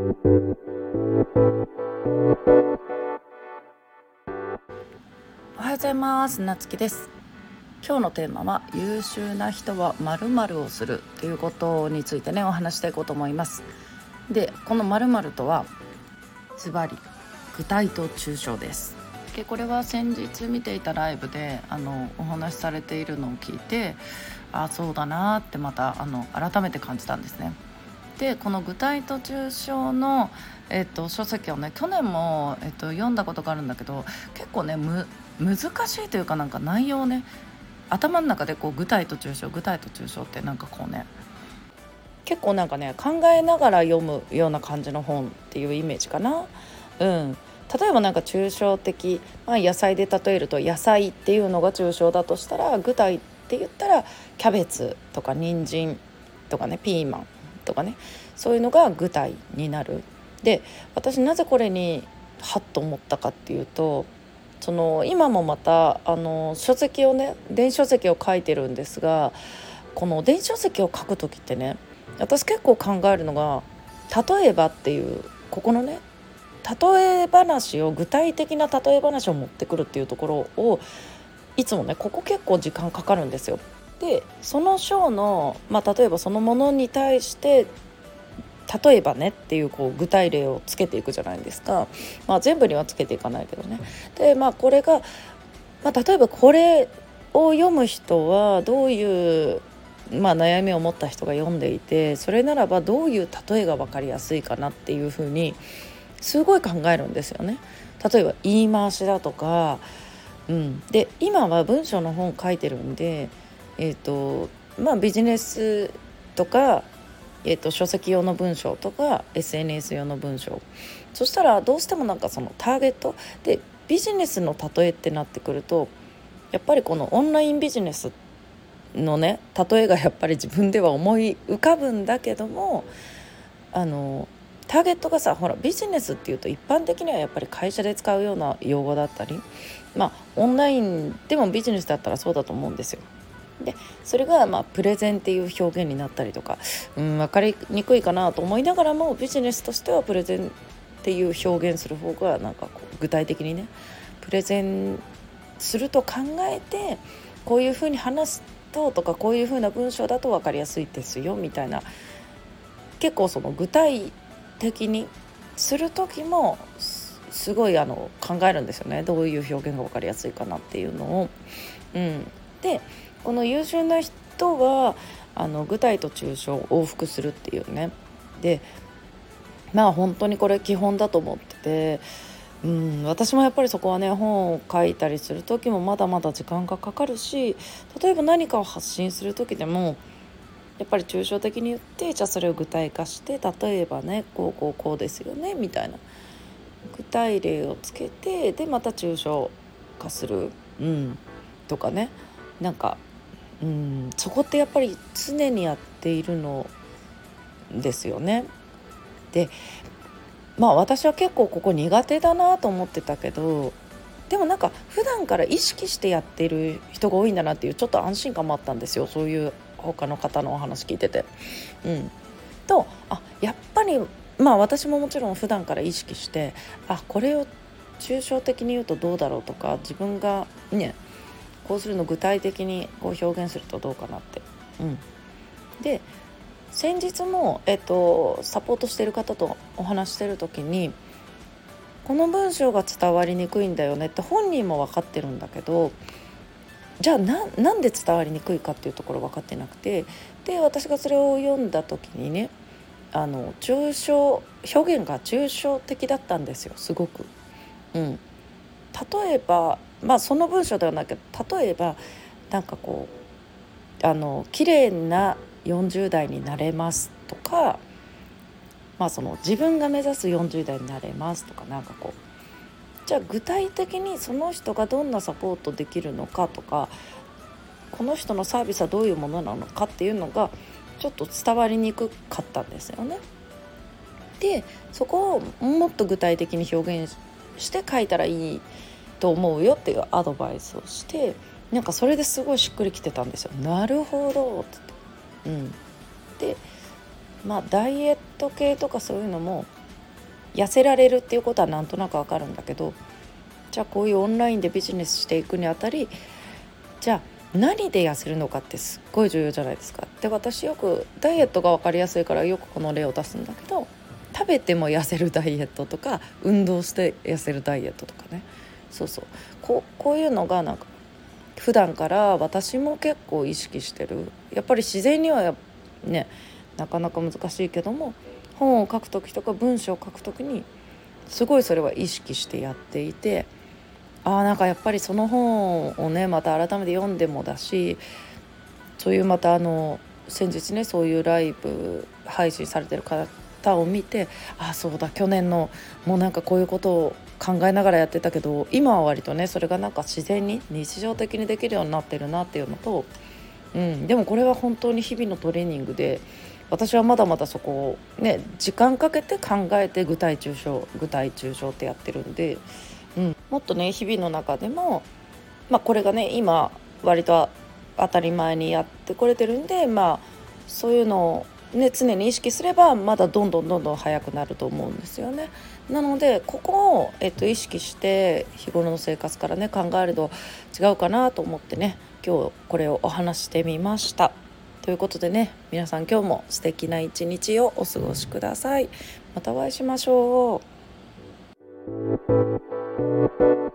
おはようございます。なつきです。今日のテーマは優秀な人は〇〇をするということについてねお話していこうと思います。でこの〇〇とはズバリ具体と抽象です。でこれは先日見ていたライブであのお話しされているのを聞いてあそうだなってまたあの改めて感じたんですね。でこの具体と抽象の、えっと、書籍をね去年も、えっと、読んだことがあるんだけど結構ねむ難しいというかなんか内容ね頭の中でこう具体と抽象具体と抽象ってなんかこうね結構なんかね考えながら読むような感じの本っていうイメージかな。うん、例えばなんか抽象的、まあ、野菜で例えると野菜っていうのが抽象だとしたら具体って言ったらキャベツとか人参とかねピーマンとかねそういうのが具体になる。で私なぜこれにハッと思ったかっていうとその今もまたあの書籍をね電子書籍を書いてるんですがこの電子書籍を書く時ってね私結構考えるのが例えばっていうここのね例え話を具体的な例え話を持ってくるっていうところをいつもねここ結構時間かかるんですよ。でその章の、まあ、例えばそのものに対して例えばねっていうこう具体例をつけていくじゃないですか、まあ、全部にはつけていかないけどね。でまあこれが、まあ、例えばこれを読む人はどういう、まあ、悩みを持った人が読んでいてそれならばどういう例えが分かりやすいかなっていうふうにすごい考えるんですよね。例えば言い回しだとか、うん、で今は文章の本書いてるんでえ、ー、とまあビジネスとか、えーと、書籍用の文章とか SNS 用の文章そしたらどうしてもなんかそのターゲット？でビジネスの例えってなってくるとやっぱりこのオンラインビジネスのね例えがやっぱり自分では思い浮かぶんだけどもあのターゲットがさほらビジネスっていうと一般的にはやっぱり会社で使うような用語だったりまあオンラインでもビジネスだったらそうだと思うんですよ。でそれがまあプレゼンっていう表現になったりとか、うん、分かりにくいかなと思いながらもビジネスとしてはプレゼンっていう表現する方がなんかこう具体的にねプレゼンすると考えてこういうふうに話すととかこういうふうな文章だと分かりやすいですよみたいな結構その具体的にする時もすごいあの考えるんですよねどういう表現が分かりやすいかなっていうのを。うん、でこの優秀な人はあの具体と抽象を往復するっていうね。でまあ本当にこれ基本だと思ってて、うん、私もやっぱりそこはね本を書いたりする時もまだまだ時間がかかるし例えば何かを発信する時でもやっぱり抽象的に言ってじゃあそれを具体化して例えばねこうこうこうですよねみたいな具体例をつけてでまた抽象化する、うん、とかね。なんかうんそこってやっぱり常にやっているのですよね。でまあ私は結構ここ苦手だなと思ってたけどでもなんか普段から意識してやってる人が多いんだなっていうちょっと安心感もあったんですよそういう他の方のお話聞いてて。うん、とあやっぱりまあ私ももちろん普段から意識してあこれを抽象的に言うとどうだろうとか自分がねこうするの具体的にこう表現するとどうかなって。うん、で先日も、えっと、サポートしてる方とお話してる時にこの文章が伝わりにくいんだよねって本人も分かってるんだけどじゃあなんで伝わりにくいかっていうところ分かってなくてで私がそれを読んだ時にねあの抽象表現が抽象的だったんですよすごく。うん、例えばまあその文章ではなく例えばなんかこうあの綺麗な40代になれますとか、まあ、その自分が目指す40代になれますとかなんかこうじゃあ具体的にその人がどんなサポートできるのかとかこの人のサービスはどういうものなのかっていうのがちょっと伝わりにくかったんですよね。でそこをもっと具体的に表現して書いたらいいと思うよっていうアドバイスをしてなんかそれですごいしっくりきてたんですよ。なるほどってうん、でまあダイエット系とかそういうのも痩せられるっていうことはなんとなくわかるんだけどじゃあこういうオンラインでビジネスしていくにあたりじゃあ何で痩せるのかってすっごい重要じゃないですか。で私よくダイエットが分かりやすいからよくこの例を出すんだけど食べても痩せるダイエットとか運動して痩せるダイエットとかねそうそう。こうこういうのがなんか普段から私も結構意識してる。やっぱり自然にはねなかなか難しいけども本を書く時とか文章を書く時にすごいそれは意識してやっていてああなんかやっぱりその本をねまた改めて読んでもだしそういうまたあの先日ねそういうライブ配信されてる方を見てああそうだ去年のもうなんかこういうことを考えながらやってたけど今は割とねそれがなんか自然に日常的にできるようになってるなっていうのと、うん、でもこれは本当に日々のトレーニングで私はまだまだそこをね時間かけて考えて具体抽象具体抽象ってやってるんで、うん、もっとね日々の中でも、まあ、これがね今割と当たり前にやってこれてるんでまあそういうのをね、常に意識すればまだどんどんどんどん速くなると思うんですよね。なのでここを、えっと、意識して日頃の生活からね考えると違うかなと思ってね今日これをお話してみました。ということでね皆さん今日も素敵な一日をお過ごしください。またお会いしましょう。